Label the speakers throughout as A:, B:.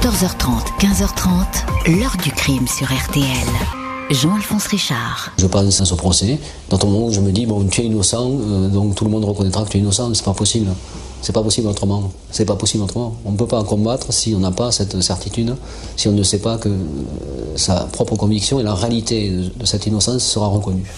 A: 14h30, 15h30, l'heure du crime sur RTL. Jean-Alphonse Richard.
B: Je pense à ce procès, dans un moment où je me dis, bon, tu es innocent, euh, donc tout le monde reconnaîtra que tu es innocent, c'est pas possible. C'est pas possible autrement. C'est pas possible autrement. On ne peut pas combattre si on n'a pas cette certitude, si on ne sait pas que euh, sa propre conviction et la réalité de cette innocence sera reconnue.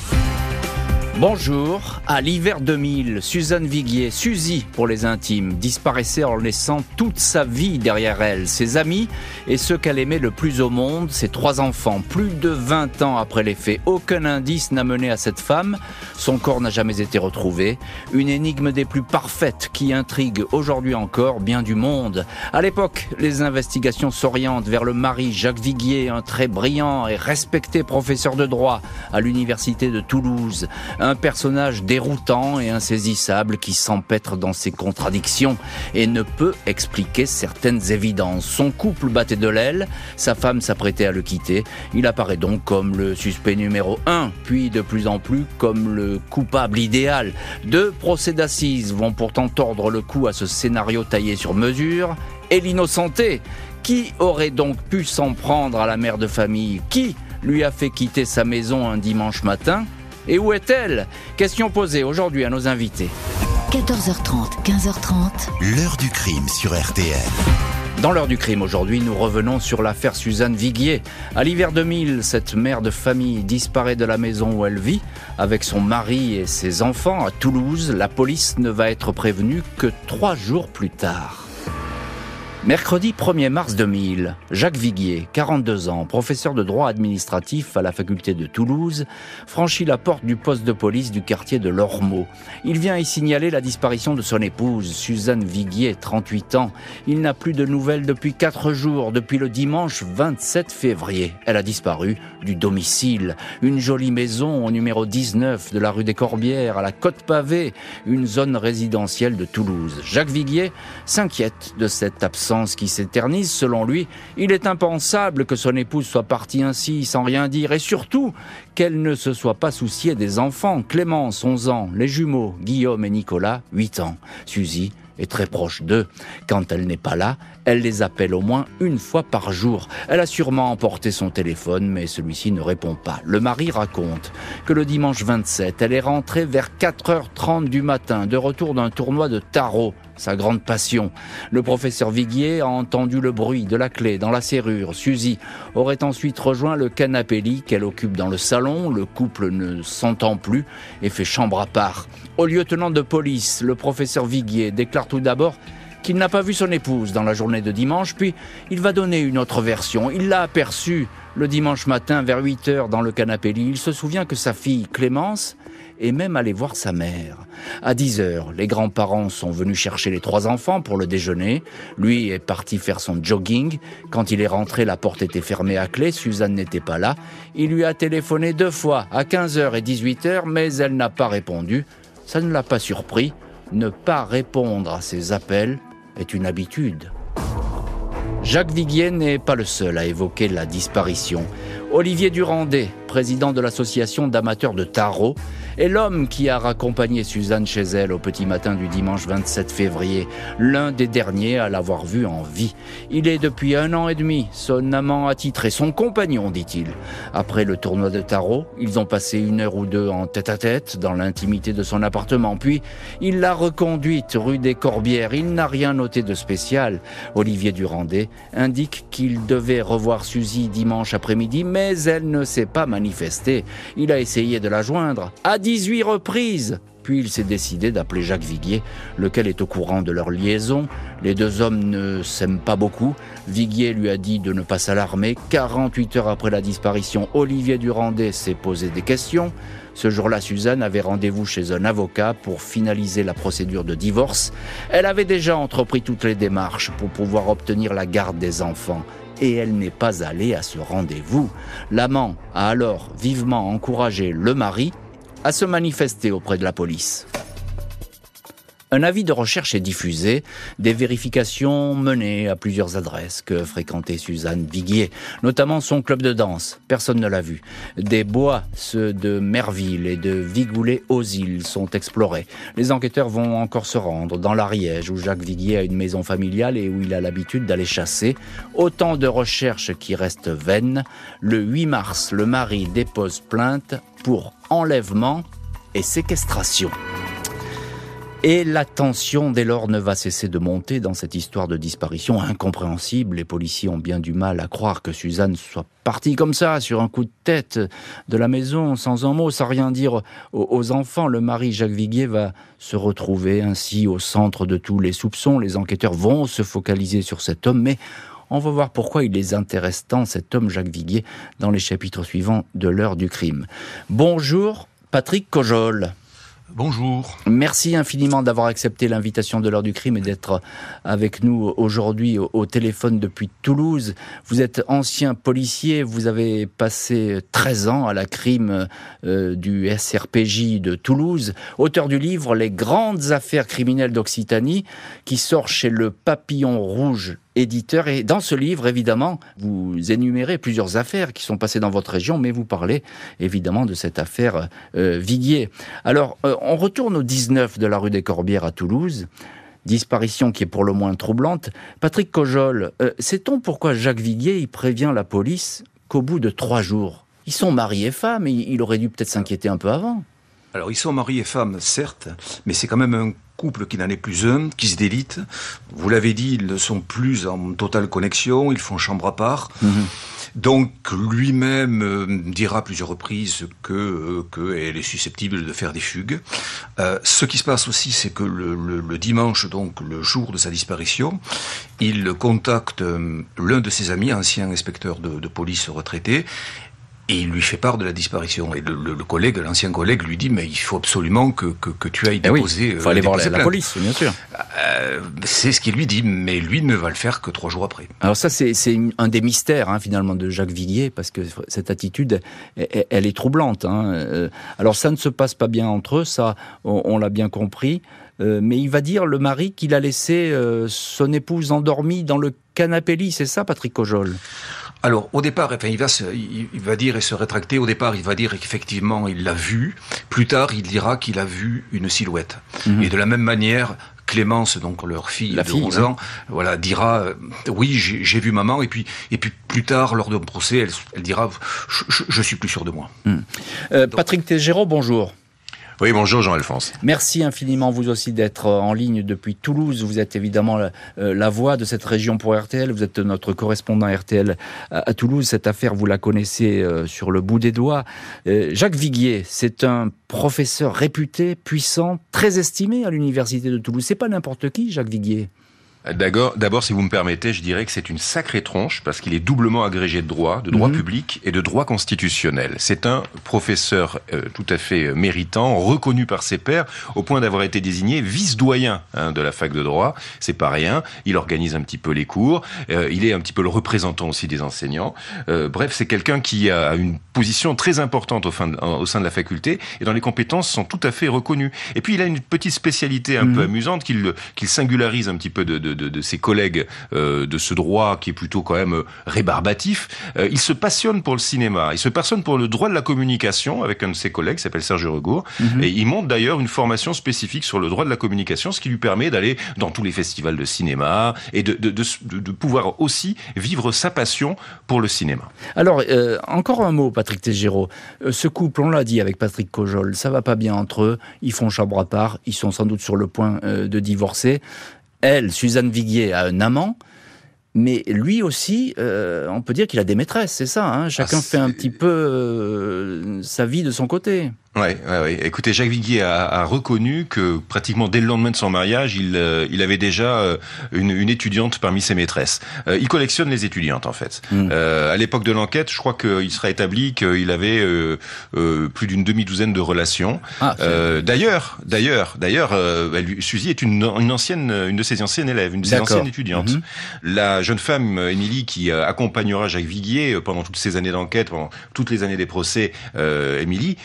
C: Bonjour. À l'hiver 2000, Suzanne Viguier, Suzy pour les intimes, disparaissait en laissant toute sa vie derrière elle, ses amis et ceux qu'elle aimait le plus au monde, ses trois enfants. Plus de 20 ans après les faits, aucun indice n'a mené à cette femme. Son corps n'a jamais été retrouvé. Une énigme des plus parfaites qui intrigue aujourd'hui encore bien du monde. À l'époque, les investigations s'orientent vers le mari Jacques Viguier, un très brillant et respecté professeur de droit à l'université de Toulouse personnage déroutant et insaisissable qui s'empêtre dans ses contradictions et ne peut expliquer certaines évidences. Son couple battait de l'aile, sa femme s'apprêtait à le quitter. Il apparaît donc comme le suspect numéro un, puis de plus en plus comme le coupable idéal. Deux procès d'assises vont pourtant tordre le cou à ce scénario taillé sur mesure. Et l'innocenté Qui aurait donc pu s'en prendre à la mère de famille? Qui lui a fait quitter sa maison un dimanche matin? Et où est-elle? Question posée aujourd'hui à nos invités.
A: 14h30, 15h30.
D: L'heure du crime sur RTL.
C: Dans l'heure du crime aujourd'hui, nous revenons sur l'affaire Suzanne Viguier. À l'hiver 2000, cette mère de famille disparaît de la maison où elle vit avec son mari et ses enfants à Toulouse. La police ne va être prévenue que trois jours plus tard. Mercredi 1er mars 2000, Jacques Viguier, 42 ans, professeur de droit administratif à la faculté de Toulouse, franchit la porte du poste de police du quartier de Lormeau. Il vient y signaler la disparition de son épouse, Suzanne Viguier, 38 ans. Il n'a plus de nouvelles depuis 4 jours, depuis le dimanche 27 février. Elle a disparu du domicile. Une jolie maison au numéro 19 de la rue des Corbières, à la Côte Pavée, une zone résidentielle de Toulouse. Jacques Viguier s'inquiète de cette absence qui s'éternise, selon lui, il est impensable que son épouse soit partie ainsi, sans rien dire, et surtout qu'elle ne se soit pas souciée des enfants. Clémence, 11 ans, les jumeaux, Guillaume et Nicolas, 8 ans, Suzy, est très proche d'eux. Quand elle n'est pas là, elle les appelle au moins une fois par jour. Elle a sûrement emporté son téléphone, mais celui-ci ne répond pas. Le mari raconte que le dimanche 27, elle est rentrée vers 4h30 du matin, de retour d'un tournoi de tarot sa grande passion. Le professeur Viguier a entendu le bruit de la clé dans la serrure. Suzy aurait ensuite rejoint le canapé lit qu'elle occupe dans le salon. Le couple ne s'entend plus et fait chambre à part. Au lieutenant de police, le professeur Viguier déclare tout d'abord qu'il n'a pas vu son épouse dans la journée de dimanche, puis il va donner une autre version. Il l'a aperçue le dimanche matin vers 8 heures dans le canapé lit. Il se souvient que sa fille Clémence et même aller voir sa mère. À 10 heures, les grands-parents sont venus chercher les trois enfants pour le déjeuner. Lui est parti faire son jogging. Quand il est rentré, la porte était fermée à clé. Suzanne n'était pas là. Il lui a téléphoné deux fois, à 15h et 18h, mais elle n'a pas répondu. Ça ne l'a pas surpris. Ne pas répondre à ses appels est une habitude. Jacques Viguier n'est pas le seul à évoquer la disparition. Olivier Durandet, président de l'association d'amateurs de tarot, est l'homme qui a raccompagné Suzanne chez elle au petit matin du dimanche 27 février, l'un des derniers à l'avoir vue en vie. Il est depuis un an et demi son amant attitré, son compagnon, dit-il. Après le tournoi de tarot, ils ont passé une heure ou deux en tête-à-tête dans l'intimité de son appartement, puis il l'a reconduite rue des Corbières. Il n'a rien noté de spécial. Olivier Durandet indique qu'il devait revoir Suzy dimanche après-midi, elle ne s'est pas manifestée. Il a essayé de la joindre. 18 reprises. Puis il s'est décidé d'appeler Jacques Viguier, lequel est au courant de leur liaison. Les deux hommes ne s'aiment pas beaucoup. Viguier lui a dit de ne pas s'alarmer. 48 heures après la disparition, Olivier Durandet s'est posé des questions. Ce jour-là, Suzanne avait rendez-vous chez un avocat pour finaliser la procédure de divorce. Elle avait déjà entrepris toutes les démarches pour pouvoir obtenir la garde des enfants et elle n'est pas allée à ce rendez-vous. L'amant a alors vivement encouragé le mari à se manifester auprès de la police. Un avis de recherche est diffusé, des vérifications menées à plusieurs adresses que fréquentait Suzanne Viguier, notamment son club de danse. Personne ne l'a vu. Des bois, ceux de Merville et de Vigoulet aux îles, sont explorés. Les enquêteurs vont encore se rendre dans l'Ariège, où Jacques Viguier a une maison familiale et où il a l'habitude d'aller chasser. Autant de recherches qui restent vaines. Le 8 mars, le mari dépose plainte pour enlèvement et séquestration. Et la tension dès lors ne va cesser de monter dans cette histoire de disparition incompréhensible. Les policiers ont bien du mal à croire que Suzanne soit partie comme ça, sur un coup de tête de la maison, sans un mot, sans rien dire aux enfants. Le mari Jacques Viguier va se retrouver ainsi au centre de tous les soupçons. Les enquêteurs vont se focaliser sur cet homme, mais on va voir pourquoi il les intéresse tant, cet homme Jacques Viguier, dans les chapitres suivants de l'heure du crime. Bonjour, Patrick Cojol.
D: Bonjour.
C: Merci infiniment d'avoir accepté l'invitation de l'heure du crime et d'être avec nous aujourd'hui au téléphone depuis Toulouse. Vous êtes ancien policier, vous avez passé 13 ans à la crime euh, du SRPJ de Toulouse, auteur du livre Les grandes affaires criminelles d'Occitanie qui sort chez le Papillon Rouge éditeur. Et dans ce livre, évidemment, vous énumérez plusieurs affaires qui sont passées dans votre région, mais vous parlez évidemment de cette affaire euh, Viguier. Alors, euh, on retourne au 19 de la rue des Corbières à Toulouse. Disparition qui est pour le moins troublante. Patrick Cojol, euh, sait-on pourquoi Jacques Viguier il prévient la police qu'au bout de trois jours, ils sont mariés et femmes, et il aurait dû peut-être s'inquiéter un peu avant?
D: Alors, ils sont mariés et femmes, certes, mais c'est quand même un couple qui n'en est plus un, qui se délite. Vous l'avez dit, ils ne sont plus en totale connexion, ils font chambre à part. Mhm. Donc lui-même euh, dira à plusieurs reprises que euh, qu'elle est susceptible de faire des fugues. Euh, ce qui se passe aussi, c'est que le, le, dimanche, donc le jour de sa disparition, il contacte l'un de ses amis, ancien inspecteur de, de police retraité, et il lui fait part de la disparition. Et le, collègue, l'ancien collègue, lui dit mais il faut absolument que, que, tu ailles eh déposer.
C: il faut aller voir la, police, bien sûr.
D: Euh, c'est ce qu'il lui dit, mais lui ne va le faire que trois jours après.
C: Alors ça, c'est un des mystères hein, finalement de Jacques Viguier, parce que cette attitude, elle, est troublante. Hein. Euh, alors ça ne se passe pas bien entre eux, ça, on, l'a bien compris. Euh, mais il va dire, le mari, qu'il a laissé son épouse endormie dans le canapé lit, c'est ça, Patrick Cojol
D: alors, au départ, enfin, il va, il va dire et se rétracter. Au départ, il va dire qu'effectivement, il l'a vu. Plus tard, il dira qu'il a vu une silhouette. Mhm. Et de la même manière, Clémence, donc leur fille de 11 ans, voilà, dira euh, oui, j'ai vu maman. Et puis, et puis plus tard, lors d'un procès, elle, dira je, je, suis plus sûr de moi.
C: Mhm. Euh, Patrick Tégéraud, bonjour.
E: Oui, bonjour Jean-Alphonse.
C: Merci infiniment vous aussi d'être en ligne depuis Toulouse. Vous êtes évidemment euh, la, voix de cette région pour RTL. Vous êtes notre correspondant RTL à, Toulouse. Cette affaire, vous la connaissez euh, sur le bout des doigts. Euh, Jacques Viguier, c'est un professeur réputé, puissant, très estimé à l'université de Toulouse. C'est pas n'importe qui, Jacques Viguier.
E: D'abord, si vous me permettez, je dirais que c'est une sacrée tronche parce qu'il est doublement agrégé de droit, de droit mhm. public et de droit constitutionnel. C'est un professeur euh, tout à fait euh, méritant, reconnu par ses pairs, au point d'avoir été désigné vice-doyen hein, de la fac de droit. C'est pas rien. Il organise un petit peu les cours. Euh, il est un petit peu le représentant aussi des enseignants. bref, c'est quelqu'un qui a une position très importante au, fin au, sein de la faculté et dont les compétences sont tout à fait reconnues. Et puis, il a une petite spécialité un peu mhm. amusante qu'il qu'il singularise un petit peu de, de de, ses collègues euh, de ce droit qui est plutôt quand même euh, rébarbatif, euh, il se passionne pour le cinéma. Il se passionne pour le droit de la communication avec un de ses collègues qui s'appelle Serge Regour. Mhm. Et il monte d'ailleurs une formation spécifique sur le droit de la communication, ce qui lui permet d'aller dans tous les festivals de cinéma et de, pouvoir aussi vivre sa passion pour le cinéma.
C: Alors, encore un mot, Patrick Tégéraud. ce couple, on l'a dit avec Patrick Cojol, ça va pas bien entre eux. Ils font chambre à part. Ils sont sans doute sur le point de divorcer elle, Suzanne Viguier, a un amant. Mais lui aussi, euh, on peut dire qu'il a des maîtresses, c'est ça. Hein Chacun ah, fait un petit peu euh, sa vie de son côté.
E: Ouais, ouais, ouais, Écoutez, Jacques Viguier a, a, reconnu que pratiquement dès le lendemain de son mariage, il, euh, il avait déjà euh, une, une, étudiante parmi ses maîtresses. Euh, il collectionne les étudiantes en fait. Mm. à l'époque de l'enquête, je crois qu'il sera établi qu'il avait plus d'une demi-douzaine de relations. Ah, d'ailleurs, d'ailleurs, d'ailleurs, Suzy est une, une, ancienne, une de ses anciennes élèves, une de ses anciennes étudiantes. Mm-hmm. La jeune femme Émilie qui accompagnera Jacques Viguier pendant toutes ces années d'enquête, pendant toutes les années des procès, Émilie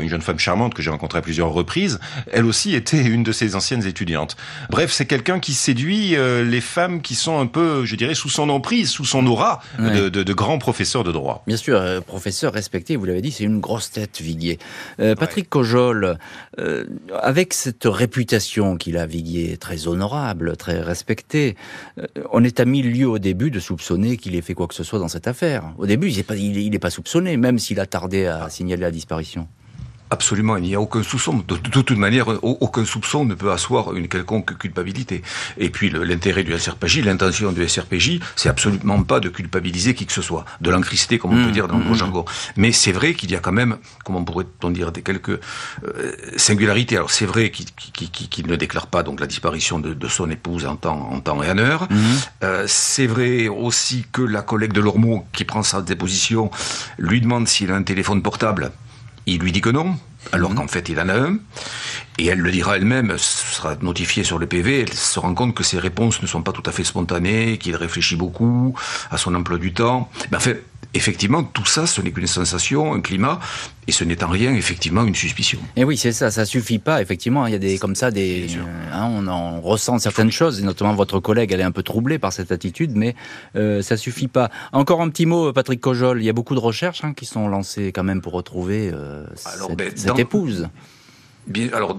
E: une jeune femme charmante que j'ai rencontrée à plusieurs reprises, elle aussi était une de ses anciennes étudiantes. Bref, c'est quelqu'un qui séduit les femmes qui sont un peu, je dirais, sous son emprise, sous son aura de, de, grands professeurs de droit.
C: Bien sûr, professeur respecté, vous l'avez dit, c'est une grosse tête, Viguier. Patrick Cojol, avec cette réputation qu'il a, Viguier, très honorable, très respecté, on est à mille lieues au début de soupçonner qu'il ait fait quoi que ce soit dans cette affaire. Au début, il n'est pas, il, pas soupçonné, même s'il a tardé à signaler la disparition.
D: Absolument, il n'y a aucun soupçon. De, toute manière, aucun soupçon ne peut asseoir une quelconque culpabilité. Et puis l'intérêt du SRPJ, l'intention du SRPJ, c'est absolument pas de culpabiliser qui que ce soit, de l'encrister, comme on peut mmh, dire dans le mmh. jargon. Mais c'est vrai qu'il y a quand même, comment pourrait-on dire, des quelques euh, singularités. Alors c'est vrai qu'il ne déclare pas donc la disparition de, son épouse en temps, en temps et en heure. Mmh. Euh, c'est vrai aussi que la collègue de Lormeau, qui prend sa déposition, lui demande s'il a un téléphone portable. Il lui dit que non, alors mhm. qu'en fait il en a un. Et elle le dira elle-même, sera notifiée sur le PV, elle se rend compte que ses réponses ne sont pas tout à fait spontanées, qu'il réfléchit beaucoup à son emploi du temps. Mais en fait, effectivement, tout ça, ce n'est qu'une sensation, un climat, et ce n'est en rien, effectivement, une suspicion.
C: Et oui, c'est ça, ça suffit pas, effectivement. Il y a des, comme ça, des, hein, on en ressent certaines choses, et notamment votre collègue, elle est un peu troublée par cette attitude, mais euh, ça suffit pas. Encore un petit mot, Patrick Cojol, il y a beaucoup de recherches hein, qui sont lancées quand même pour retrouver euh, cette, ben, cette épouse.
D: Bien, alors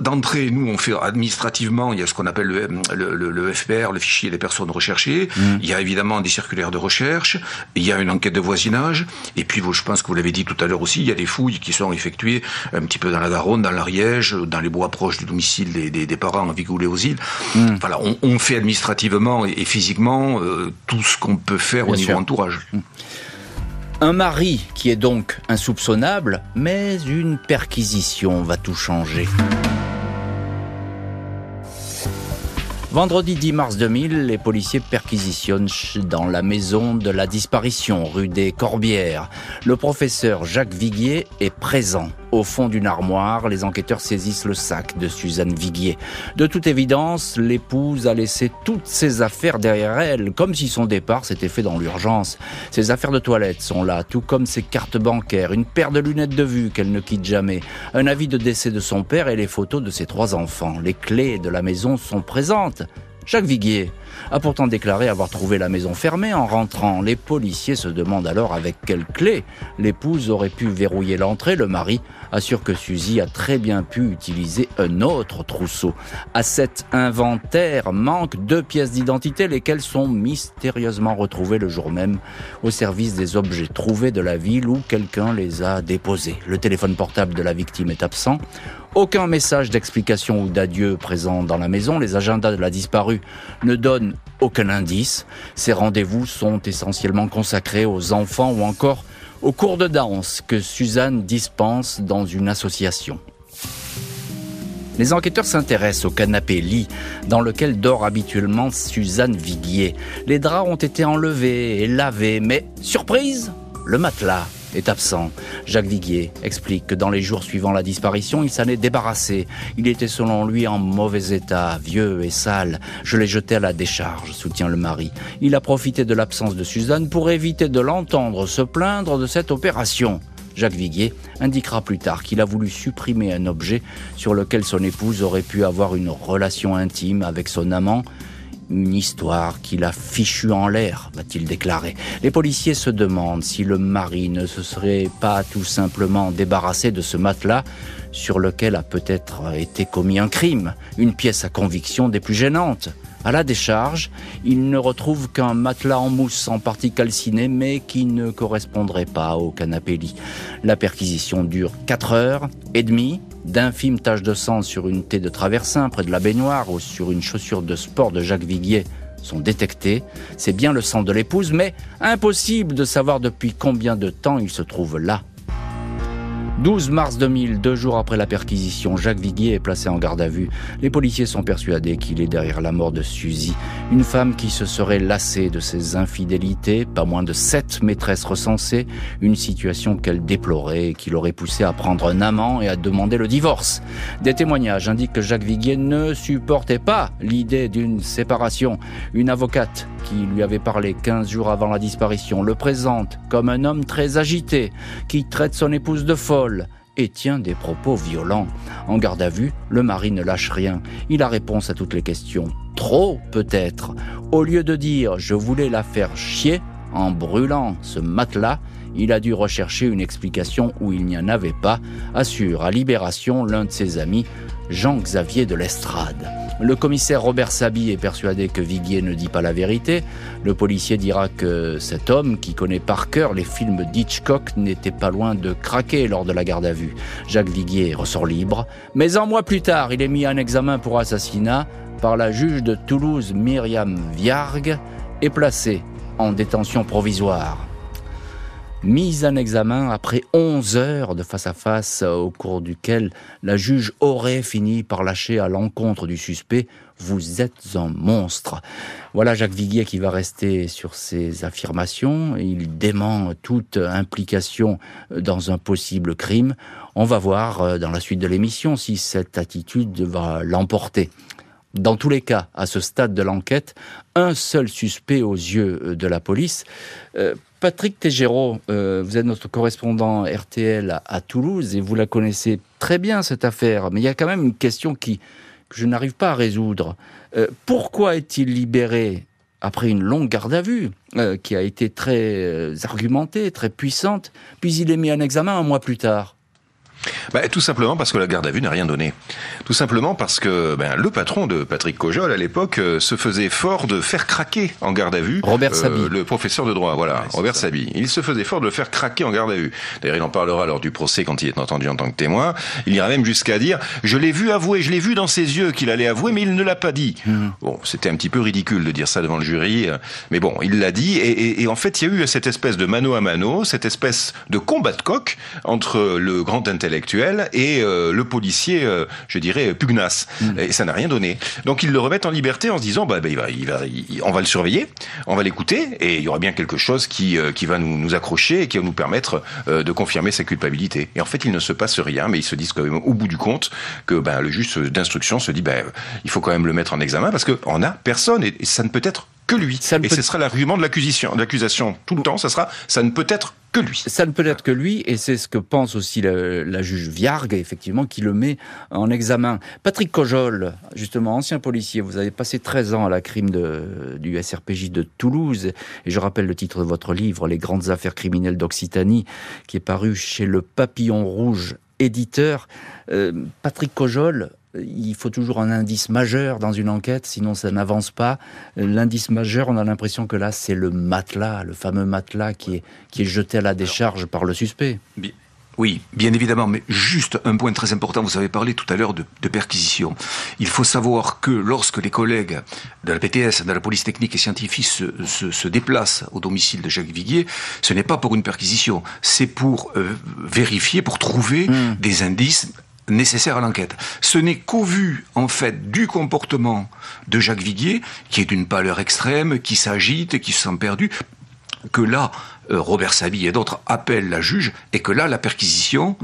D: d'entrée, nous on fait administrativement, il y a ce qu'on appelle le, le, le, FPR, le fichier des personnes recherchées. Mm. Il y a évidemment des circulaires de recherche. Il y a une enquête de voisinage. Et puis, je pense que vous l'avez dit tout à l'heure aussi, il y a des fouilles qui sont effectuées un petit peu dans la Garonne, dans l'Ariège, dans les bois proches du domicile des, des, des parents en Vigoulé aux îles. Mm. Voilà, on, on, fait administrativement et, physiquement euh, tout ce qu'on peut faire au niveau entourage. Mm.
C: Un mari qui est donc insoupçonnable, mais une perquisition va tout changer. Vendredi 10 mars 2000, les policiers perquisitionnent dans la maison de la disparition, rue des Corbières. Le professeur Jacques Viguier est présent. Au fond d'une armoire, les enquêteurs saisissent le sac de Suzanne Viguier. De toute évidence, l'épouse a laissé toutes ses affaires derrière elle, comme si son départ s'était fait dans l'urgence. Ses affaires de toilette sont là, tout comme ses cartes bancaires, une paire de lunettes de vue qu'elle ne quitte jamais, un avis de décès de son père et les photos de ses trois enfants. Les clés de la maison sont présentes. Jacques Viguier a pourtant déclaré avoir trouvé la maison fermée en rentrant. Les policiers se demandent alors avec quelle clé l'épouse aurait pu verrouiller l'entrée. Le mari assure que Suzy a très bien pu utiliser un autre trousseau. À cet inventaire manquent deux pièces d'identité, lesquelles sont mystérieusement retrouvées le jour même au service des objets trouvés de la ville où quelqu'un les a déposés. Le téléphone portable de la victime est absent. Aucun message d'explication ou d'adieu présent dans la maison. Les agendas de la disparue ne donnent aucun indice. Ces rendez-vous sont essentiellement consacrés aux enfants ou encore aux cours de danse que Suzanne dispense dans une association. Les enquêteurs s'intéressent au canapé lit dans lequel dort habituellement Suzanne Viguier. Les draps ont été enlevés et lavés, mais surprise, le matelas est absent. Jacques Viguier explique que dans les jours suivant la disparition, il s'en est débarrassé. Il était selon lui en mauvais état, vieux et sale. Je l'ai jeté à la décharge, soutient le mari. Il a profité de l'absence de Suzanne pour éviter de l'entendre se plaindre de cette opération. Jacques Viguier indiquera plus tard qu'il a voulu supprimer un objet sur lequel son épouse aurait pu avoir une relation intime avec son amant une histoire qu'il a fichue en l'air, va-t-il déclarer. Les policiers se demandent si le mari ne se serait pas tout simplement débarrassé de ce matelas sur lequel a peut-être été commis un crime, une pièce à conviction des plus gênantes. À la décharge, il ne retrouve qu'un matelas en mousse en partie calciné, mais qui ne correspondrait pas au canapé lit. La perquisition dure 4 heures et demie. D'infimes taches de sang sur une thé de traversin près de la baignoire ou sur une chaussure de sport de Jacques Viguier sont détectées. C'est bien le sang de l'épouse, mais impossible de savoir depuis combien de temps il se trouve là 12 mars 2000, deux jours après la perquisition, Jacques Viguier est placé en garde à vue. Les policiers sont persuadés qu'il est derrière la mort de Suzy, une femme qui se serait lassée de ses infidélités, pas moins de sept maîtresses recensées, une situation qu'elle déplorait et qui l'aurait poussé à prendre un amant et à demander le divorce. Des témoignages indiquent que Jacques Viguier ne supportait pas l'idée d'une séparation. Une avocate qui lui avait parlé 15 jours avant la disparition le présente comme un homme très agité, qui traite son épouse de folle et tient des propos violents. En garde à vue, le mari ne lâche rien. Il a réponse à toutes les questions. Trop, peut-être. Au lieu de dire je voulais la faire chier en brûlant ce matelas, il a dû rechercher une explication où il n'y en avait pas, assure à Libération l'un de ses amis, Jean-Xavier de l'Estrade. Le commissaire Robert Sabi est persuadé que Viguier ne dit pas la vérité. Le policier dira que cet homme, qui connaît par cœur les films d'Hitchcock, n'était pas loin de craquer lors de la garde à vue. Jacques Viguier ressort libre, mais un mois plus tard, il est mis en examen pour assassinat par la juge de Toulouse Myriam Viargue et placé en détention provisoire mise en examen après 11 heures de face-à-face au cours duquel la juge aurait fini par lâcher à l'encontre du suspect vous êtes un monstre. Voilà Jacques Viguier qui va rester sur ses affirmations. Il dément toute implication dans un possible crime. On va voir euh, dans la suite de l'émission si cette attitude va l'emporter. Dans tous les cas, à ce stade de l'enquête, un seul suspect aux yeux de la police. Euh, Patrick Tégéraud, euh, vous êtes notre correspondant RTL à, Toulouse et vous la connaissez très bien cette affaire, mais il y a quand même une question qui, que je n'arrive pas à résoudre. Euh, pourquoi est-il libéré après une longue garde à vue, qui a été très argumentée, très puissante, puis il est mis en examen un mois plus tard?
E: Bah, tout simplement parce que la garde à vue n'a rien donné. Tout simplement parce que ben, le patron de Patrick Cojol à l'époque euh, se faisait fort de faire craquer en garde à vue.
C: Robert euh,
E: Le professeur de droit, voilà, Robert Sabi. Il se faisait fort de le faire craquer en garde à vue. D'ailleurs, il en parlera lors du procès quand il est entendu en tant que témoin. Il ira même jusqu'à dire Je l'ai vu avouer, je l'ai vu dans ses yeux qu'il allait avouer, mais il ne l'a pas dit. Mmh. Bon, c'était un petit peu ridicule de dire ça devant le jury, euh, mais bon, il l'a dit. Et, et, et, en fait, il y a eu cette espèce de mano à mano, cette espèce de combat de coq entre le grand intellectuel et euh, le policier, euh, je dirais, pugnace. Mm. Et ça n'a rien donné. Donc ils le remettent en liberté en se disant, bah, bah il va, il va, on va le surveiller, on va l'écouter, et il y aura bien quelque chose qui, euh, qui va nous, nous accrocher et qui va nous permettre de confirmer sa culpabilité. Et en fait, il ne se passe rien, mais ils se disent quand même au bout du compte que ben, le juge d'instruction se dit, ben, il faut quand même le mettre en examen parce qu'on a personne et, ça ne peut être que lui. et ce sera l'argument de l'accusation, l'accusation tout le temps. Ça sera, ça ne peut être que lui.
C: Ça ne peut être que lui, et c'est ce que pense aussi la, juge Viargue, effectivement, qui le met en examen. Patrick Cojol, justement, ancien policier, vous avez passé 13 ans à la crime de, du SRPJ de Toulouse, et je rappelle le titre de votre livre, Les grandes affaires criminelles d'Occitanie, qui est paru chez le Papillon Rouge éditeur. Euh, Patrick Cojol, il faut toujours un indice majeur dans une enquête, sinon ça n'avance pas. L'indice majeur, on a l'impression que là, c'est le matelas, le fameux matelas qui est, qui est jeté à la décharge par le suspect.
D: Oui, bien évidemment, mais juste un point très important, vous avez parlé tout à l'heure de, perquisition. Il faut savoir que lorsque les collègues de la PTS, de la police technique et scientifique se, déplacent au domicile de Jacques Viguier, ce n'est pas pour une perquisition, c'est pour euh, vérifier, pour trouver hmm. des indices nécessaire à l'enquête. Ce n'est qu'au vu, en fait, du comportement de Jacques Viguier, qui est d'une pâleur extrême, qui s'agite, qui se sent perdu, que là, euh, Robert Sabi et d'autres appellent la juge et que là, la perquisition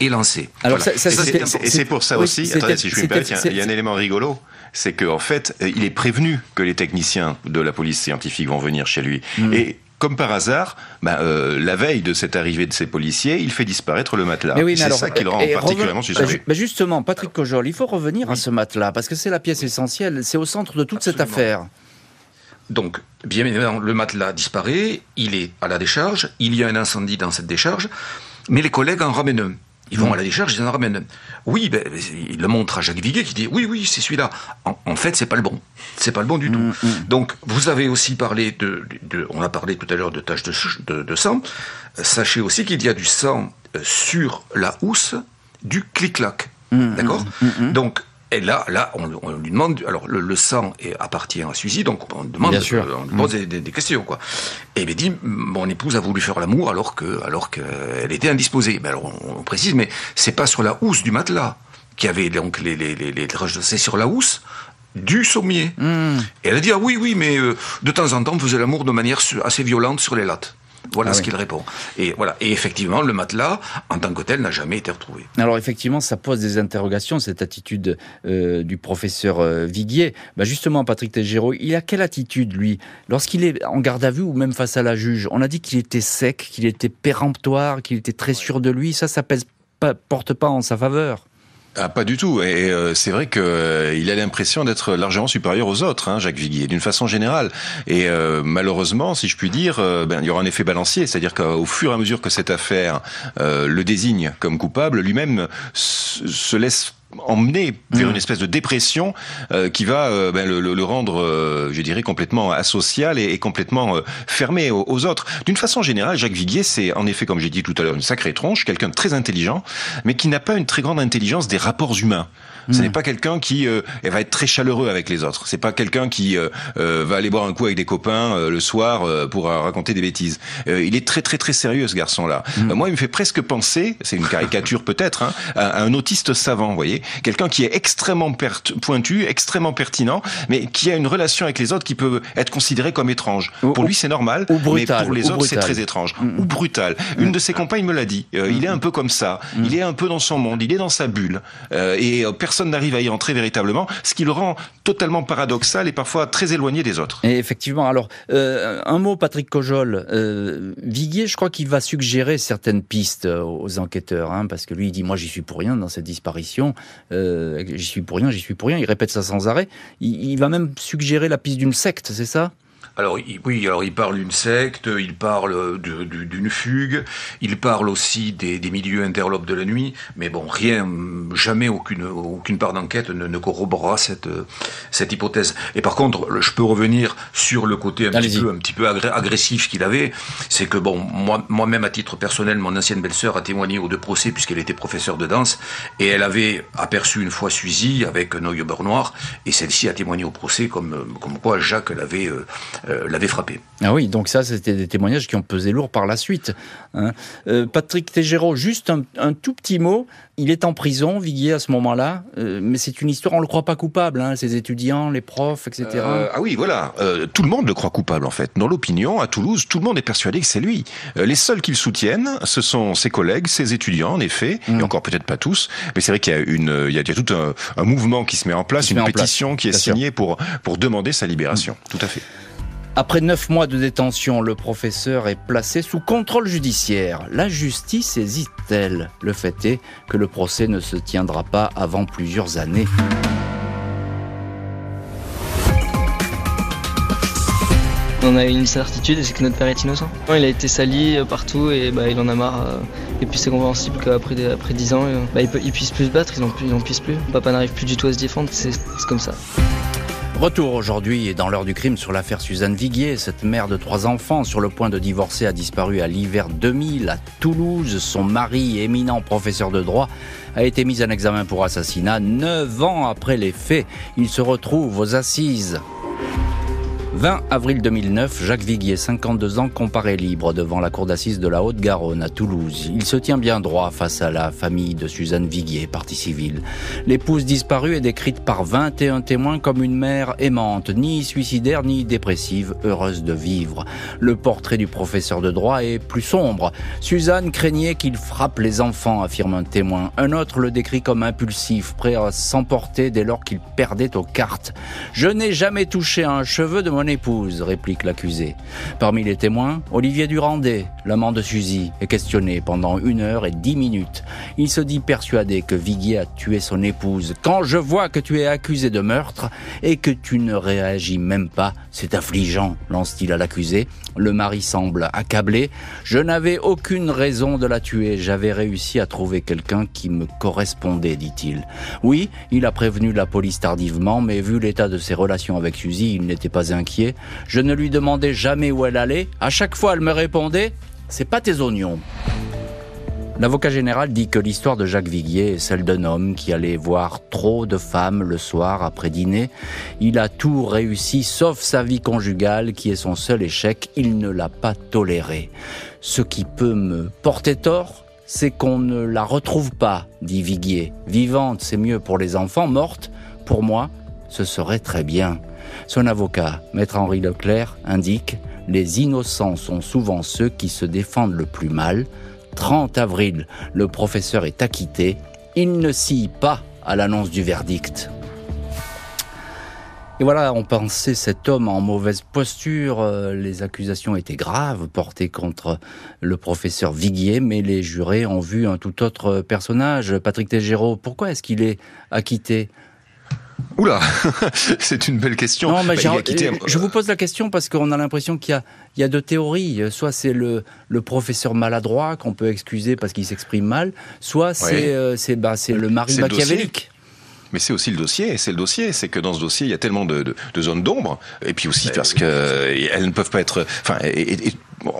D: est lancée.
E: Alors, et c'est pour ça aussi, attendez, si je puis me permettre, il y, a un élément rigolo c'est qu'en en fait, il est prévenu que les techniciens de la police scientifique vont venir chez lui. Hmm. Et comme par hasard, bah, euh, la veille de cette arrivée de ces policiers, il fait disparaître le matelas. c'est ça qui le rend particulièrement suspect.
C: Bah, justement, Patrick Cojol, il faut revenir à ce matelas, parce que c'est la pièce essentielle, c'est au centre de toute cette affaire.
D: Donc, bien évidemment, le matelas disparaît, il est à la décharge, il y a un incendie dans cette décharge, mais les collègues en ramènent un. Ils vont mm. à la décharge, ils en ramènent. Oui, ben, il le montre à Jacques Viguet qui dit oui, oui, c'est celui-là. En, fait, c'est pas le bon. C'est pas le bon du tout. Mm, mm. Donc, vous avez aussi parlé de, on a parlé tout à l'heure de taches de, de, sang. Sachez aussi qu'il y a du sang euh, sur la housse du clic-clac. D'accord Donc, et là, là, on, lui demande. Alors, le, sang appartient à celui donc on demande, on pose des, questions, quoi. Et il dit, mon épouse a voulu faire l'amour alors que, alors qu'elle était indisposée. Mais alors, on, précise, mais c'est pas sur la housse du matelas qui avait donc les, les, les, sur la housse du sommier. Hmm. Et elle a dit, ah oui, oui, mais euh, de temps en temps, on faisait l'amour de manière assez violente sur les lattes. Voilà ah ce qu'il répond. Et voilà. Et effectivement, le matelas, en tant que tel, n'a jamais été retrouvé.
C: Alors effectivement, ça pose des interrogations, cette attitude euh, du professeur euh, Viguier. Bah justement, Patrick Tégéraud, il a quelle attitude, lui, lorsqu'il est en garde à vue ou même face à la juge On a dit qu'il était sec, qu'il était péremptoire, qu'il était très sûr de lui. Ça, ça pèse porte pas en sa faveur.
E: Ah, pas du tout. Et euh, c'est vrai qu'il euh, a l'impression d'être largement supérieur aux autres, hein, Jacques Viguier, d'une façon générale. Et euh, malheureusement, si je puis dire, ben, il y aura un effet balancier, c'est-à-dire qu'au fur et à mesure que cette affaire le désigne comme coupable, lui-même se laisse emmené vers mmh. une espèce de dépression euh, qui va euh, ben, le, le, rendre, euh, je dirais, complètement asocial et, et complètement fermé aux, aux autres. D'une façon générale, Jacques Viguier, c'est en effet, comme j'ai dit tout à l'heure, une sacrée tronche, quelqu'un de très intelligent, mais qui n'a pas une très grande intelligence des rapports humains. Ce n'est hmm. pas quelqu'un qui euh, va être très chaleureux avec les autres. C'est pas quelqu'un qui euh, euh, va aller boire un coup avec des copains le soir pour raconter des bêtises. il est très très très sérieux ce garçon-là. Hmm. moi, il me fait presque penser, c'est une caricature peut-être, hein, à, un autiste savant, vous voyez, quelqu'un qui est extrêmement pointu, extrêmement pertinent, mais qui a une relation avec les autres qui peut être considérée comme étrange. pour lui, c'est normal, mais pour les autres, c'est très étrange ou brutal. Une de ses compagnes me l'a dit. il est un peu comme ça. Il est un peu dans son monde. Il est dans sa bulle. et personne personne n'arrive à y entrer véritablement, ce qui le rend totalement paradoxal et parfois très éloigné des autres.
C: Et effectivement, alors euh, un mot, Patrick Cojol, euh, Viguier, je crois qu'il va suggérer certaines pistes aux enquêteurs, hein, parce que lui, il dit moi j'y suis pour rien dans cette disparition, euh, j'y suis pour rien, j'y suis pour rien. Il répète ça sans arrêt. il va même suggérer la piste d'une secte, c'est ça?
D: Alors oui, alors il parle d'une secte, il parle d'une fugue, il parle aussi des, milieux interlopes de la nuit, mais bon, rien, jamais aucune, aucune part d'enquête ne, ne, corroborera cette, cette hypothèse. Et par contre, je peux revenir sur le côté un petit peu, un petit peu agressif qu'il avait, c'est que bon, moi, moi-même à titre personnel, mon ancienne belle-sœur a témoigné aux deux procès puisqu'elle était professeure de danse et elle avait aperçu une fois Suzy avec un œil au beurre noir et celle-ci a témoigné au procès comme, comme quoi Jacques l'avait euh, euh, l'avait frappé.
C: Ah oui, donc ça, c'était des témoignages qui ont pesé lourd par la suite. Hein. Euh, Patrick Tégéraud, juste un, tout petit mot. Il est en prison, Viguier, à ce moment-là, euh, mais c'est une histoire, on le croit pas coupable, hein, ses étudiants, les profs, etc.
E: ah oui, voilà, tout le monde le croit coupable en fait. Dans l'opinion, à Toulouse, tout le monde est persuadé que c'est lui. les seuls qui le soutiennent, ce sont ses collègues, ses étudiants, en effet, et mm. encore peut-être pas tous, mais c'est vrai qu'il y a une, il y a, tout un, mouvement qui se met en place, une pétition qui est signée pour pour demander sa libération. Tout à fait.
C: Après neuf mois de détention, le professeur est placé sous contrôle judiciaire. La justice hésite-t-elle? Le fait est que le procès ne se tiendra pas avant plusieurs années.
F: On a une certitude, c'est que notre père est innocent. Il a été sali euh, partout et bah, il en a marre. Euh, et puis c'est compréhensible qu'après après 10 ans, euh, bah, il, ne puisse plus se battre, il n'en puisse plus. Papa n'arrive plus du tout à se défendre, c'est comme ça.
C: Retour aujourd'hui dans l'heure du crime sur l'affaire Suzanne Viguier. Cette mère de trois enfants sur le point de divorcer a disparu à l'hiver 2000 à Toulouse. Son mari, éminent professeur de droit, a été mis en examen pour assassinat. Neuf ans après les faits, il se retrouve aux assises. 20 avril 2009, Jacques Viguier, 52 ans, comparé libre devant la cour d'assises de la Haute-Garonne à Toulouse. Il se tient bien droit face à la famille de Suzanne Viguier, partie civile. L'épouse disparue est décrite par 21 témoins comme une mère aimante, ni suicidaire ni dépressive, heureuse de vivre. Le portrait du professeur de droit est plus sombre. Suzanne craignait qu'il frappe les enfants, affirme un témoin. Un autre le décrit comme impulsif, prêt à s'emporter dès lors qu'il perdait aux cartes. Je n'ai jamais touché un cheveu de mon épouse, réplique l'accusé. Parmi les témoins, Olivier Durandet, l'amant de Suzy, est questionné pendant une heure et dix minutes. Il se dit persuadé que Viguier a tué son épouse. Quand je vois que tu es accusé de meurtre et que tu ne réagis même pas, c'est affligeant, lance-t-il à l'accusé. Le mari semble accablé. Je n'avais aucune raison de la tuer. J'avais réussi à trouver quelqu'un qui me correspondait, dit-il. Oui, il a prévenu la police tardivement, mais vu l'état de ses relations avec Suzy, il n'était pas inquiet je ne lui demandais jamais où elle allait. À chaque fois, elle me répondait C'est pas tes oignons. L'avocat général dit que l'histoire de Jacques Viguier est celle d'un homme qui allait voir trop de femmes le soir après dîner. Il a tout réussi sauf sa vie conjugale qui est son seul échec. Il ne l'a pas tolérée. Ce qui peut me porter tort, c'est qu'on ne la retrouve pas, dit Viguier. Vivante, c'est mieux pour les enfants. Morte, pour moi, ce serait très bien. Son avocat, maître Henri Leclerc, indique Les innocents sont souvent ceux qui se défendent le plus mal. 30 avril, le professeur est acquitté. Il ne scie pas à l'annonce du verdict. Et voilà, on pensait cet homme en mauvaise posture. Euh, les accusations étaient graves portées contre le professeur Viguier, mais les jurés ont vu un tout autre personnage, Patrick Tégéraud. Pourquoi est-ce qu'il est acquitté?
E: Oula, c'est une belle question.
C: Non, mais bah, Je vous pose la question parce qu'on a l'impression qu'il y, a, deux théories. Soit c'est le, professeur maladroit qu'on peut excuser parce qu'il s'exprime mal, soit c'est euh, bah, le mari machiavélique.
E: Mais c'est aussi le dossier, c'est le dossier, c'est que dans ce dossier, il y a tellement de, zones d'ombre, et puis aussi parce que elles ne peuvent pas être, enfin,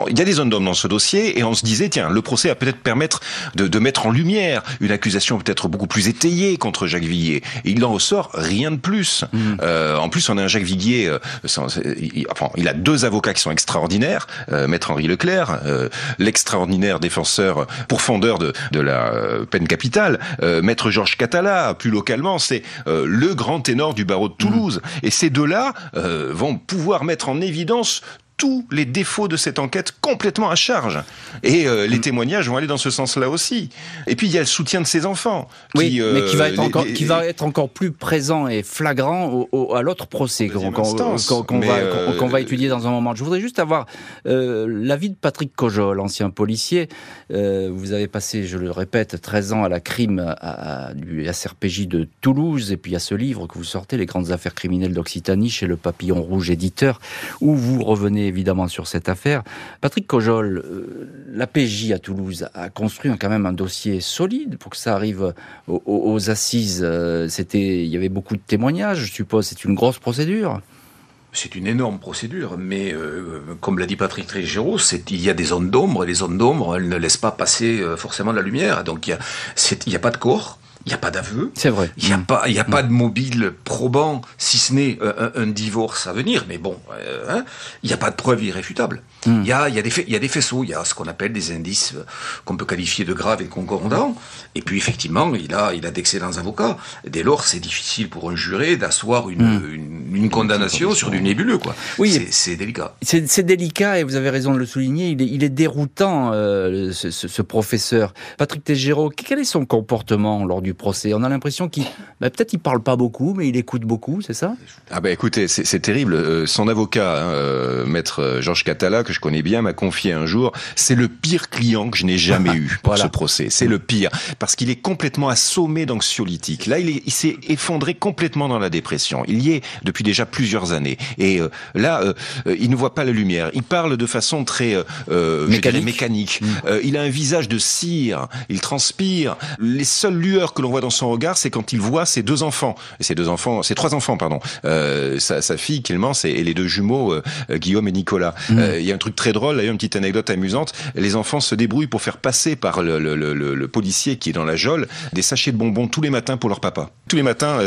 E: il y a des zones d'ombre dans ce dossier et on se disait tiens le procès va peut-être permettre de, de, mettre en lumière une accusation peut-être beaucoup plus étayée contre Jacques Villiers et il n'en ressort rien de plus. Mmh. euh, en plus on a un Jacques Villiers euh, il, enfin il a deux avocats qui sont extraordinaires euh, maître Henri Leclerc euh, l'extraordinaire défenseur pourfendeur de, de la peine capitale maître Georges Catala plus localement c'est le grand ténor du barreau de Toulouse mmh. et ces deux-là vont pouvoir mettre en évidence tous les défauts de cette enquête complètement à charge. Et euh, les témoignages vont aller dans ce sens-là aussi. Et puis il y a le soutien de ses enfants.
C: oui, mais qui va, euh, être encore, qui va être encore plus présent et flagrant à l'autre procès qu'on va, euh, va, étudier dans un moment. Je voudrais juste avoir l'avis de Patrick Cojol, ancien policier. vous avez passé, je le répète, 13 ans à la crime à, du SRPJ de Toulouse. Et puis il y a ce livre que vous sortez, Les grandes affaires criminelles d'Occitanie, chez le Papillon Rouge éditeur, où vous revenez évidemment sur cette affaire. Patrick Cojol, euh, la PJ à Toulouse a construit quand même un dossier solide pour que ça arrive aux, assises. Euh, c'était, il y avait beaucoup de témoignages, je suppose. C'est une grosse procédure.
D: C'est une énorme procédure, mais euh, comme l'a dit Patrick Trégéraud, il y a des zones d'ombre, et les zones d'ombre, elles ne laissent pas passer forcément la lumière. Donc il n'y a, a pas de corps, il n'y a pas d'aveu.
C: C'est vrai.
D: Il n'y a, pas, y a pas de mobile probant, si ce n'est euh, un, divorce à venir. Mais bon, euh, hein, il n'y a pas de preuve irréfutable. Hmm. Il y, a, il, y a des il y a des faisceaux, il y a ce qu'on appelle des indices euh, qu'on peut qualifier de graves et concordants. Et puis effectivement, il a, il a d'excellents avocats. Dès lors, c'est difficile pour un juré d'asseoir une, hmm. une, condamnation sur du nébuleux. Quoi.
C: Oui,
D: c'est délicat.
C: C'est délicat et vous avez raison de le souligner. Il est, il est déroutant, ce, ce, professeur. Patrick Tégéraud, quel est son comportement lors du procès? On a l'impression qu'il, bah, peut-être il parle pas beaucoup, mais il écoute beaucoup, c'est ça?
E: Ah ben écoutez, c'est terrible. Euh, son avocat, hein, euh, maître euh, Georges Catala, que je connais bien, m'a confié un jour, c'est le pire client que je n'ai jamais eu pour ce procès. C'est le pire parce qu'il est complètement assommé d'anxiolytique. Là, il s'est effondré complètement dans la dépression. Il y est depuis déjà plusieurs années. Et là, il ne voit pas la lumière. Il parle de façon très mécanique. mécanique. Mm. il a un visage de cire. Il transpire. Les seules lueurs que l'on voit dans son regard, c'est quand il voit ses deux enfants, ses deux enfants, ses trois enfants, pardon, euh, sa, sa, fille Clémence et, les deux jumeaux euh, Guillaume et Nicolas. Mm. Euh, il y a un truc très drôle, d'ailleurs une petite anecdote amusante. Les enfants se débrouillent pour faire passer par le, le, le, le policier qui est dans la geôle des sachets de bonbons tous les matins pour leur papa. Tous les matins,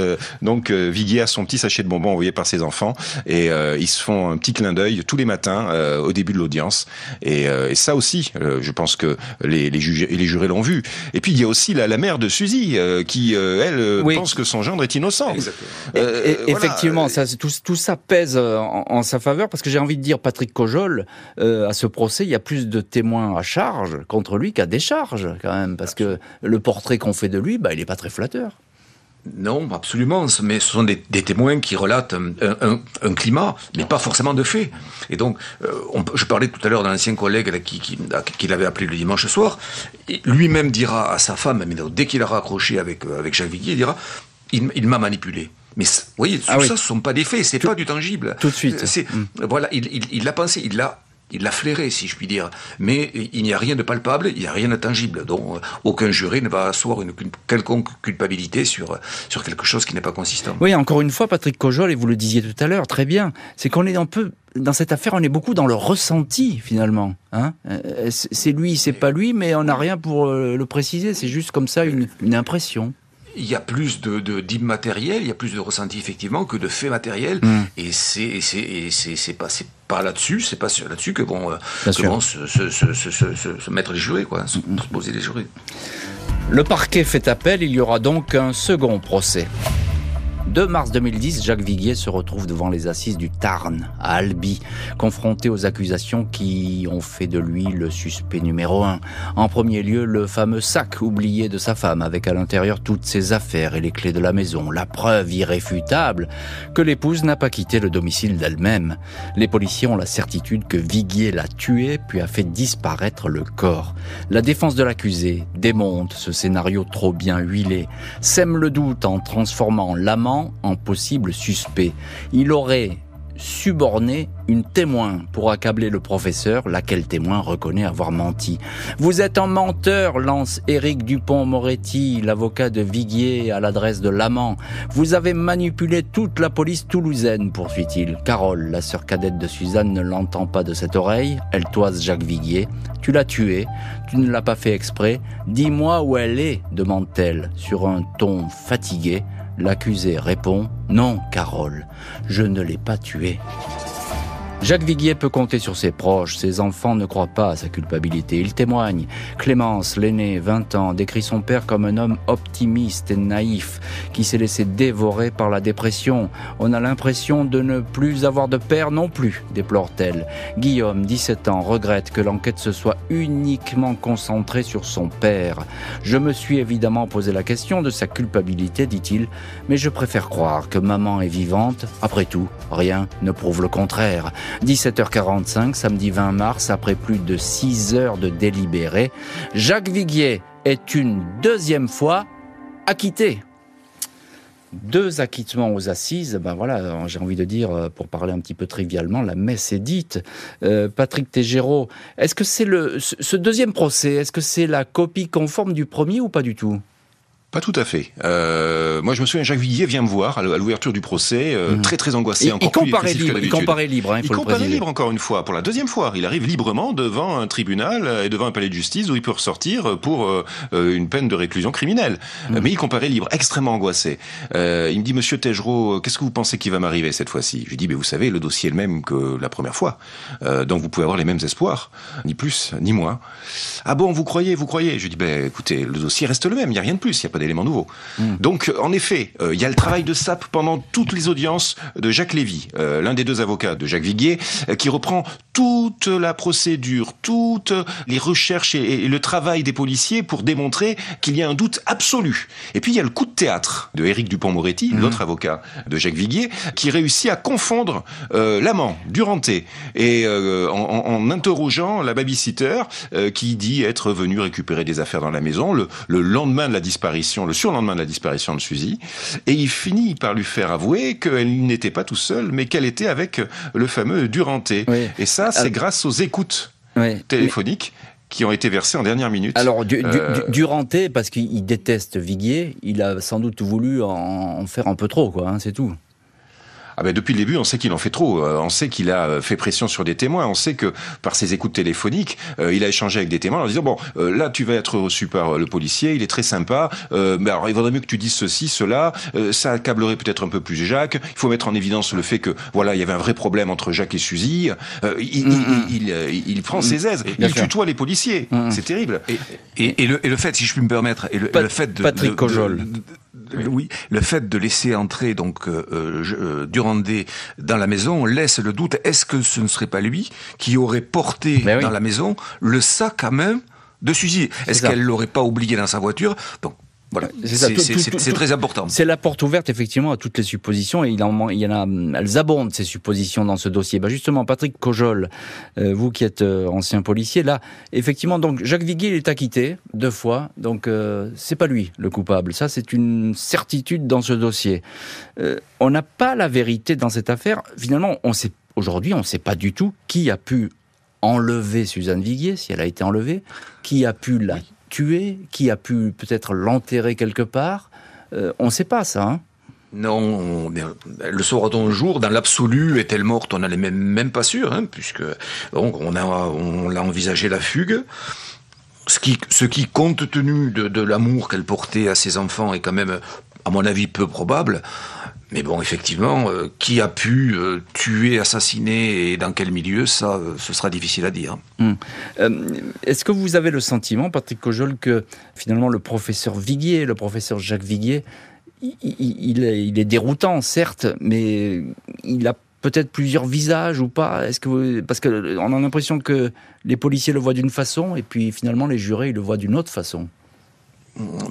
E: donc Viguier a son petit sachet de bonbons envoyé par ses enfants et ils se font un petit clin d'œil tous les matins au début de l'audience. Et, et, ça aussi, je pense que les, les, juges, les jurés l'ont vu. Et puis il y a aussi la, la mère de Suzy euh, qui, euh, elle, euh, pense que son gendre est innocent.
C: effectivement, ça, tout, ça pèse en, sa faveur, parce que j'ai envie de dire, Patrick Cojol, à ce procès, il y a plus de témoins à charge contre lui qu'à décharge, quand même, parce que le portrait qu'on fait de lui, bah, il n'est pas très flatteur.
D: Non, absolument, mais ce sont des, témoins qui relatent un, climat, mais pas forcément de faits. Et donc, euh, je parlais tout à l'heure d'un ancien collègue qui, qui, l'avait appelé le dimanche soir, lui-même dira à sa femme, mais dès qu'il a raccroché avec, euh, avec Jacques Viguier, il dira il, m'a manipulé. Mais vous voyez, tout ah ça, ce ne sont pas des faits, c'est pas du tangible.
C: Tout de suite.
D: Mm. Voilà, il l'a pensé, il l'a il l'a flairé, si je puis dire. Mais il n'y a rien de palpable, il n'y a rien de tangible. Donc aucun juré ne va asseoir une, quelconque culpabilité sur, sur quelque chose qui n'est pas consistant.
C: Oui, encore une fois, Patrick Cojol, et vous le disiez tout à l'heure, très bien, c'est qu'on est un peu, dans cette affaire, on est beaucoup dans le ressenti, finalement. Hein euh, c'est lui, c'est pas lui, mais on n'a rien pour euh, le préciser, c'est juste comme ça une, une impression
D: il y a plus de, d'immatériel, il y a plus de ressenti effectivement que de faits matériels. Mm. Et c'est c'est c'est pas c'est pas là-dessus, c'est pas là-dessus que vont, euh, se, se, se, se, mettre les jurés, quoi, se poser les jurés.
C: Le parquet fait appel, il y aura donc un second procès. 2 mars 2010, Jacques Viguier se retrouve devant les assises du Tarn, à Albi, confronté aux accusations qui ont fait de lui le suspect numéro un. En premier lieu, le fameux sac oublié de sa femme, avec à l'intérieur toutes ses affaires et les clés de la maison. La preuve irréfutable que l'épouse n'a pas quitté le domicile d'elle-même. Les policiers ont la certitude que Viguier l'a tué, puis a fait disparaître le corps. La défense de l'accusé démonte ce scénario trop bien huilé, sème le doute en transformant l'amant en possible suspect. Il aurait suborné une témoin pour accabler le professeur, laquelle témoin reconnaît avoir menti. Vous êtes un menteur, lance Éric Dupont-Moretti, l'avocat de Viguier à l'adresse de l'amant. Vous avez manipulé toute la police toulousaine, poursuit-il. Carole, la sœur cadette de Suzanne, ne l'entend pas de cette oreille. Elle toise Jacques Viguier. Tu l'as tué, tu ne l'as pas fait exprès. Dis-moi où elle est, demande-t-elle, sur un ton fatigué. L'accusé répond Non, Carole, je ne l'ai pas tué. Jacques Viguier peut compter sur ses proches. Ses enfants ne croient pas à sa culpabilité. Il témoigne. Clémence, l'aînée, 20 ans, décrit son père comme un homme optimiste et naïf qui s'est laissé dévorer par la dépression. On a l'impression de ne plus avoir de père non plus, déplore-t-elle. Guillaume, 17 ans, regrette que l'enquête se soit uniquement concentrée sur son père. Je me suis évidemment posé la question de sa culpabilité, dit-il, mais je préfère croire que maman est vivante. Après tout, rien ne prouve le contraire. 17h45, samedi 20 mars, après plus de 6 heures de délibéré, Jacques Viguier est une deuxième fois acquitté. Deux acquittements aux assises, ben voilà, j'ai envie de dire, euh, pour parler un petit peu trivialement, la messe est dite. Euh, Patrick Tégéraud, est-ce que c'est le ce deuxième procès, est-ce que c'est la copie conforme du premier ou pas du tout?
E: Pas tout à fait. Euh, moi, je me souviens, Jacques Villiers vient me voir à l'ouverture du procès, euh, mhm. très très angoissé.
C: encore il comparait libre, il comparait libre. Hein, il
E: comparait libre encore une fois, pour la deuxième fois. Il arrive librement devant un tribunal et devant un palais de justice où il peut ressortir pour euh, une peine de réclusion criminelle. Mhm. Mais il comparait libre, extrêmement angoissé. Euh, il me dit, Monsieur Tegereau, qu'est-ce que vous pensez qui va m'arriver cette fois-ci? Je lui dis, mais vous savez, le dossier est le même que la première fois, euh, donc vous pouvez avoir les mêmes espoirs, ni plus ni moins. Ah bon, vous croyez, vous croyez? Je lui dis, ben écoutez, le dossier reste le même, il y a rien de plus, il y a pas d'éléments nouveaux. Hmm. Donc, en effet, euh, il y a le travail de sape pendant toutes les audiences de Jacques Lévy, euh, l'un des deux avocats de Jacques Viguier, euh, qui reprend toute la procédure, toutes les recherches et, le travail des policiers pour démontrer qu'il y a un doute absolu. Et puis, il y a le coup de théâtre de Éric Dupont-Moretti, hmm. l'autre avocat de Jacques Viguier, qui réussit à confondre l'amant, Duranté, et en, en, interrogeant la babysitter qui dit être venue récupérer des affaires dans la maison le, le lendemain de la disparition, le surlendemain de la disparition de Suzy, et il finit par lui faire avouer qu'elle n'était pas tout seule, mais qu'elle était avec le fameux Duranté. Et ça, c'est grâce aux écoutes téléphoniques. qui ont été versées en dernière minute.
C: Alors, du, euh, Duranté, parce qu'il déteste Viguier, il a sans doute voulu en, faire un peu trop, quoi, hein, c'est tout.
E: Ah ben depuis le début, on sait qu'il en fait trop. Euh, on sait qu'il a euh, fait pression sur des témoins. On sait que par ses écoutes téléphoniques, euh, il a échangé avec des témoins en leur disant bon, là tu vas être reçu par le policier, il est très sympa. mais alors il vaudrait mieux que tu dises ceci, cela. ça accablerait peut-être un peu plus Jacques. Il faut mettre en évidence le fait que voilà, il y avait un vrai problème entre Jacques et Suzy. Il, il, il, prend ses aises. il tutoie les policiers. C'est terrible.
D: Et, et, le, et, le, fait, si je puis me permettre, et le, fait de
C: Patrick Cojol
D: oui, le fait de laisser entrer donc euh, euh, Durandé dans la maison laisse le doute. Est-ce que ce ne serait pas lui qui aurait porté ben dans la maison le sac à main de Suzy? Est-ce qu'elle l'aurait pas oublié dans sa voiture? Donc voilà, c'est très important.
C: C'est la porte ouverte effectivement à toutes les suppositions et il, en, il y en a, elles abondent ces suppositions dans ce dossier. Bah justement, Patrick Cojol, euh, vous qui êtes euh, ancien policier, là, effectivement, donc Jacques Viguier est acquitté deux fois, donc euh, c'est pas lui le coupable. Ça, c'est une certitude dans ce dossier. on n'a pas la vérité dans cette affaire. Finalement, on sait aujourd'hui, on ne sait pas du tout qui a pu enlever Suzanne Viguier, si elle a été enlevée, qui a pu la tué, qui a pu peut-être l'enterrer quelque part. Euh, on ne sait pas ça. Hein
D: non, le saura-t-on un jour Dans l'absolu, est-elle morte On n'est même, même pas sûr, hein, puisque on, a, on envisagé la fugue. Ce qui, ce qui compte tenu de, de l'amour qu'elle portait à ses enfants, est quand même, à mon avis, peu probable. Mais bon, effectivement, euh, qui a pu euh, tuer, assassiner et dans quel milieu, ça, euh, ce sera difficile à dire.
C: Hum. Est-ce que vous avez le sentiment, Patrick Cojol, que finalement le professeur Viguier, le professeur Jacques Viguier, il, est, déroutant, certes, mais il a peut-être plusieurs visages ou pas? Est-ce que parce que on a l'impression que les policiers le voient d'une façon et puis finalement les jurés ils le voient d'une autre façon.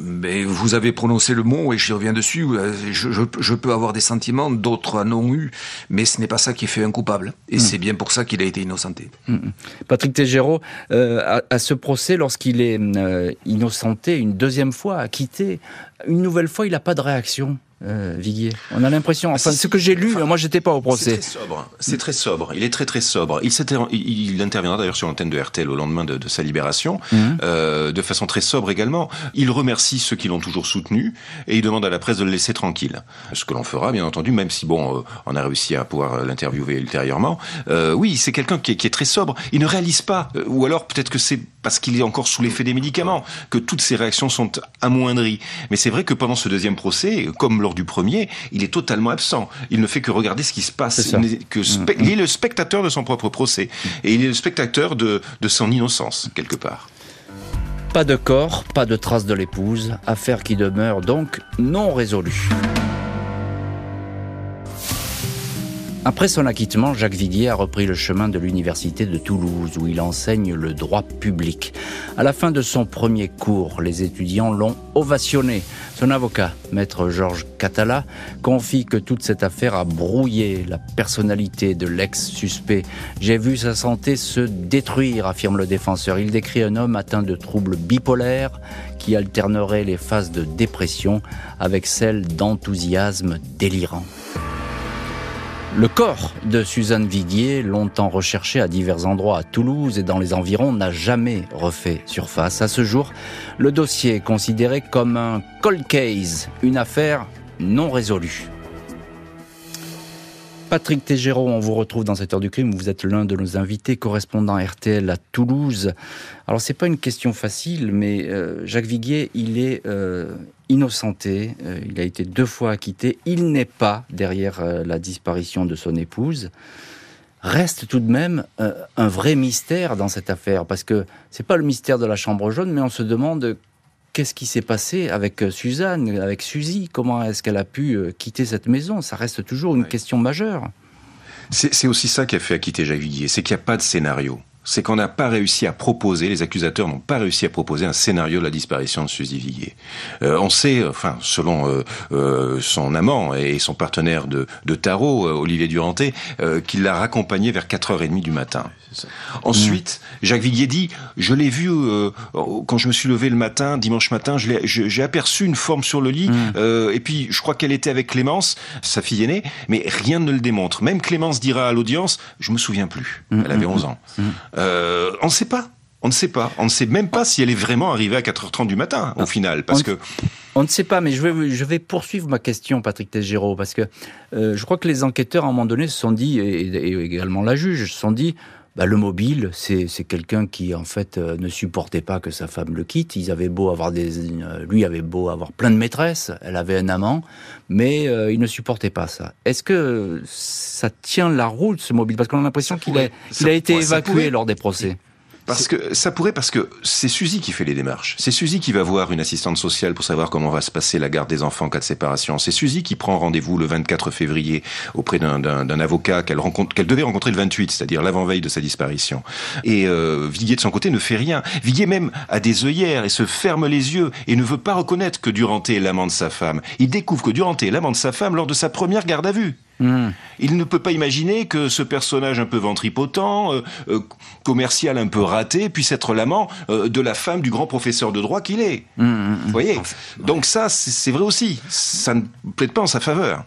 D: Mais vous avez prononcé le mot et j'y reviens dessus. Je, peux avoir des sentiments, d'autres en ont eu, mais ce n'est pas ça qui fait un coupable. Et hmm. c'est bien pour ça qu'il a été innocenté. Hmm, hmm.
C: Patrick Tégéraud, euh, à, ce procès, lorsqu'il est euh, innocenté une deuxième fois, acquitté, une nouvelle fois, il n'a pas de réaction euh, Viguier. On a l'impression, enfin, ce que j'ai lu, moi moi j'étais pas au procès.
E: C'est très sobre. C'est très sobre. Il est très très sobre. Il, il interviendra d'ailleurs sur l'antenne de RTL au lendemain de, sa libération, mhm. euh, de façon très sobre également. Il remercie ceux qui l'ont toujours soutenu et il demande à la presse de le laisser tranquille. Ce que l'on fera, bien entendu, même si bon, euh, on a réussi à pouvoir l'interviewer ultérieurement. Euh, oui, c'est quelqu'un qui, qui, est très sobre. Il ne réalise pas, euh, ou alors peut-être que c'est parce qu'il est encore sous l'effet des médicaments que toutes ses réactions sont amoindries. Mais c'est vrai que pendant ce deuxième procès, comme lors du premier, il est totalement absent. Il ne fait que regarder ce qui se passe. Il, que mm, il, est le spectateur de son propre procès. Et il est le spectateur de, de son innocence, quelque part.
C: Pas de corps, pas de traces de l'épouse, affaire qui demeure donc non résolue. Après son acquittement, Jacques Viguier a repris le chemin de l'université de Toulouse où il enseigne le droit public. À la fin de son premier cours, les étudiants l'ont ovationné. Son avocat, maître Georges Catala, confie que toute cette affaire a brouillé la personnalité de l'ex-suspect. J'ai vu sa santé se détruire, affirme le défenseur. Il décrit un homme atteint de troubles bipolaires qui alternerait les phases de dépression avec celles d'enthousiasme délirant. Le corps de Suzanne Viguier, longtemps recherché à divers endroits à Toulouse et dans les environs, n'a jamais refait surface. À ce jour, le dossier est considéré comme un cold case, une affaire non résolue. Patrick Tégéraud, on vous retrouve dans cette heure du crime. Vous êtes l'un de nos invités, correspondant RTL à Toulouse. Alors, c'est pas une question facile, mais euh, Jacques Viguier, il est euh, innocenté. Euh, il a été deux fois acquitté. Il n'est pas derrière la disparition de son épouse. Reste tout de même un vrai mystère dans cette affaire, parce que c'est pas le mystère de la chambre jaune, mais on se demande qu'est-ce qui s'est passé avec euh, Suzanne, avec Suzy Comment est-ce qu'elle a pu euh, quitter cette maison? Ça reste toujours une question majeure.
E: C'est aussi ça qui a fait acquitter Jacques Viguier, c'est qu'il n'y a pas de scénario c'est qu'on n'a pas réussi à proposer, les accusateurs n'ont pas réussi à proposer un scénario de la disparition de Suzy Viguier. Euh, on sait, enfin, selon euh, euh, son amant et son partenaire de, tarot, Olivier Duranté, qu'il l'a raccompagné vers 4h30 du matin. Ensuite, Jacques Viguier dit, je l'ai vu quand je me suis levé le matin, dimanche matin, j'ai aperçu une forme sur le lit, mm. et puis je crois qu'elle était avec Clémence, sa fille aînée, mais rien ne le démontre. Même Clémence dira à l'audience, je me souviens plus. Mm, Elle avait 11 mm, ans. Euh, on ne sait pas. On ne sait pas. On ne sait même pas si elle est vraiment arrivée à 4h30 du matin, au final. Parce
C: on,
E: que.
C: On ne sait pas, mais je vais, je vais poursuivre ma question, Patrick Tégéraud, parce que euh, je crois que les enquêteurs, à un moment donné, se sont dit, et, également la juge, se sont dit bah, le mobile, c'est quelqu'un qui en fait euh, ne supportait pas que sa femme le quitte. Ils avaient beau avoir des, lui avait beau avoir plein de maîtresses, elle avait un amant, mais il ne supportait pas ça. Est-ce que ça tient la route ce mobile? Parce qu'on a l'impression qu'il a, a, été évacué lors des procès.
E: Parce que ça pourrait, parce que c'est Suzy qui fait les démarches. C'est Suzy qui va voir une assistante sociale pour savoir comment va se passer la garde des enfants en cas de séparation. C'est Suzy qui prend rendez-vous le 24 février auprès d'un avocat qu'elle rencontre, qu'elle devait rencontrer le 28, c'est-à-dire l'avant-veille de sa disparition. Et euh, Viguier de son côté ne fait rien. Viguier même a des œillères et se ferme les yeux et ne veut pas reconnaître que Duranté est l'amant de sa femme. Il découvre que Duranté est l'amant de sa femme lors de sa première garde à vue. Hmm. Il ne peut pas imaginer que ce personnage un peu ventripotent, euh, euh, commercial un peu raté, puisse être l'amant euh, de la femme du grand professeur de droit qu'il est. Hmm, hmm, Vous voyez Donc ça, c'est vrai aussi. Ça ne plaide pas en sa faveur.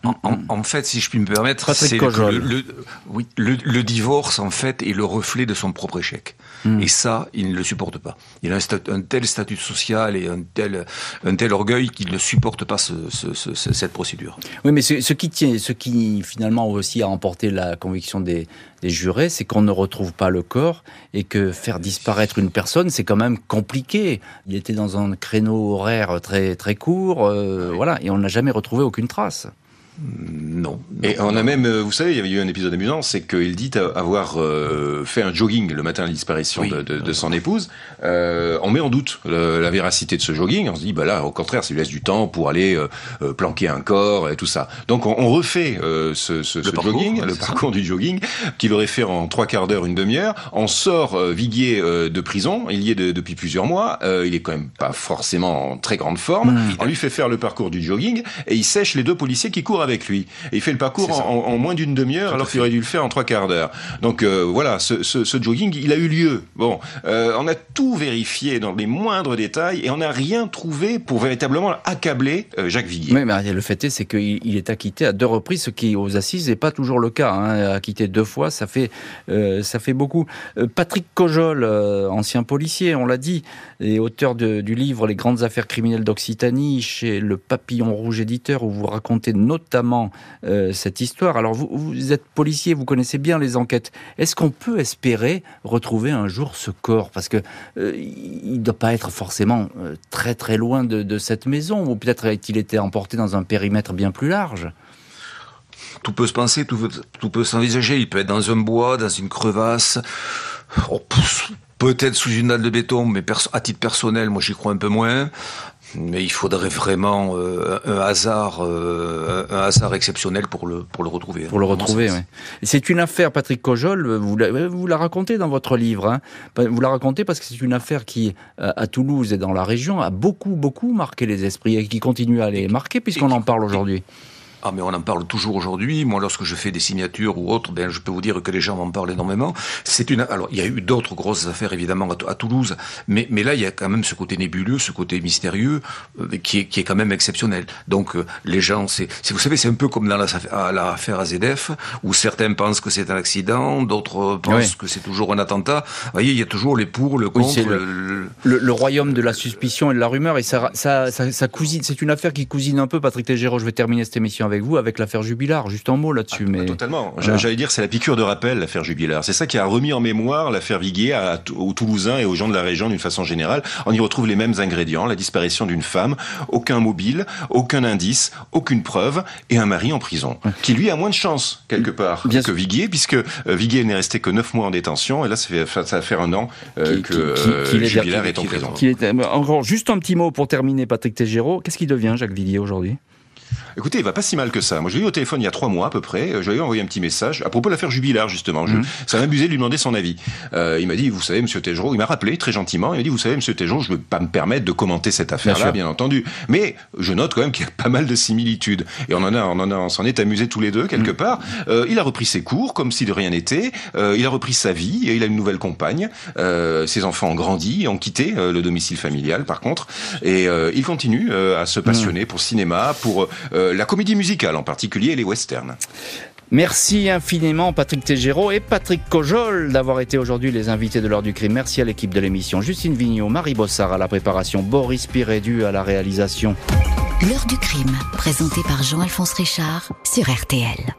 D: En, fait, si je puis me permettre, c'est le, oui, le, divorce, en fait, est le reflet de son propre échec. Et ça, il ne le supporte pas. Il a un, tel statut social et un tel, un tel orgueil qu'il ne supporte pas cette procédure.
C: Oui, mais ce, qui tient, ce qui finalement aussi a emporté la conviction des, jurés, c'est qu'on ne retrouve pas le corps et que faire disparaître une personne, c'est quand même compliqué. Il était dans un créneau horaire très très court, euh, voilà, et on n'a jamais retrouvé aucune trace.
D: Non.
E: Et on a même, euh, vous savez, il y avait eu un épisode amusant, c'est qu'il dit avoir euh, fait un jogging le matin de la disparition de, de, de, son épouse. Euh, on met en doute la, véracité de ce jogging. On se dit, bah là, au contraire, ça lui laisse du temps pour aller euh, planquer un corps et tout ça. Donc on, on refait ce, ce, ce jogging, le parcours du jogging, qu'il aurait fait en trois quarts d'heure, une demi-heure. On sort Viguier de prison. Il y est de, depuis plusieurs mois. il est quand même pas forcément en très grande forme. Mmh. On lui fait faire le parcours du jogging et il sèche les deux policiers qui courent avec lui. Et il fait le parcours en, moins d'une demi-heure alors qu'il aurait dû le faire en trois quarts d'heure. Donc euh, voilà, ce, ce, jogging, il a eu lieu. Bon, euh, on a tout vérifié dans les moindres détails et on n'a rien trouvé pour véritablement accabler euh, Jacques Viguier.
C: Oui, mais le fait est, c'est qu'il il est acquitté à deux reprises, ce qui aux assises n'est pas toujours le cas. Hein. Acquitté deux fois, ça fait ça fait beaucoup. Patrick Cojol, ancien policier, on l'a dit, et auteur de, du livre Les grandes affaires criminelles d'Occitanie chez le Papillon Rouge éditeur, où vous racontez notamment euh, cette histoire. Alors vous, êtes policier, vous connaissez bien les enquêtes. Est-ce qu'on peut espérer retrouver un jour ce corps? Parce que euh, il ne doit pas être forcément euh, très très loin de, cette maison, ou peut-être a-t-il été emporté dans un périmètre bien plus large?
D: Tout peut se penser, tout, tout peut s'envisager. Il peut être dans un bois, dans une crevasse. Oh, peut-être sous une dalle de béton, mais à titre personnel, moi j'y crois un peu moins. Mais il faudrait vraiment euh, un hasard, euh, un hasard exceptionnel pour le pour le retrouver.
C: Pour le retrouver, oui. C'est une affaire, Patrick Cojol. Vous la, vous la racontez dans votre livre. Hein. Vous la racontez parce que c'est une affaire qui, à Toulouse et dans la région, a beaucoup beaucoup marqué les esprits et qui continue à les marquer puisqu'on en parle aujourd'hui.
D: Ah mais on en parle toujours aujourd'hui. Moi, lorsque je fais des signatures ou autres, ben je peux vous dire que les gens m'en parlent énormément. C'est une. Alors, il y a eu d'autres grosses affaires évidemment à, Toulouse, mais mais là, il y a quand même ce côté nébuleux, ce côté mystérieux, euh, qui est qui est quand même exceptionnel. Donc, euh, les gens, c'est vous savez, c'est un peu comme dans l'affaire AZF, où certains pensent que c'est un accident, d'autres pensent que c'est toujours un attentat. Vous voyez, il y a toujours les pour, le contre.
C: le, le, royaume de la suspicion et de la rumeur, et ça ça ça, ça cousine. C'est une affaire qui cousine un peu. Patrick Tégéraud, je vais terminer cette émission avec vous, avec l'affaire Jubilard. Juste un mot là-dessus. Ah, mais...
E: Totalement. J'allais dire, c'est la piqûre de rappel, l'affaire Jubilard. C'est ça qui a remis en mémoire l'affaire Viguier aux Toulousains et aux gens de la région d'une façon générale. On y retrouve les mêmes ingrédients, la disparition d'une femme, aucun mobile, aucun indice, aucune preuve, et un mari en prison, qui lui a moins de chance, quelque part, Bien que Viguier, puisque euh, Viguier n'est resté que neuf mois en détention, et là, ça, fait, ça un an euh, que euh, Jubilard est, en prison.
C: encore juste un petit mot pour terminer, Patrick Tégéraud. Qu'est-ce qui devient Jacques Viguier aujourd'hui?
E: Écoutez, il va pas si mal que ça. Moi, je l'ai eu au téléphone il y a trois mois à peu près. Je lui ai envoyé un petit message à propos de l'affaire Jubilard, justement. Je, mhm. Ça m'a amusé de lui demander son avis. Euh, il m'a dit, vous savez, Monsieur Tegereau, il m'a rappelé très gentiment. Il m'a dit, vous savez, Monsieur Tegereau, je ne peux pas me permettre de commenter cette affaire-là, bien, entendu. Mais je note quand même qu'il y a pas mal de similitudes. Et on en a, on en a, on s'en est amusé tous les deux quelque mhm. part. Euh, il a repris ses cours comme si de rien n'était. Euh, il a repris sa vie. Et il a une nouvelle compagne. Euh, ses enfants ont grandi, ont quitté euh, le domicile familial, par contre. Et euh, il continue à se passionner mhm. pour cinéma, pour la comédie musicale en particulier les westerns.
C: Merci infiniment Patrick Tégéraud et Patrick Cojol d'avoir été aujourd'hui les invités de l'heure du crime. Merci à l'équipe de l'émission. Justine Vignot, Marie Bossard à la préparation, Boris Pirédu à la réalisation.
A: L'heure du crime, présenté par Jean-Alphonse Richard sur RTL.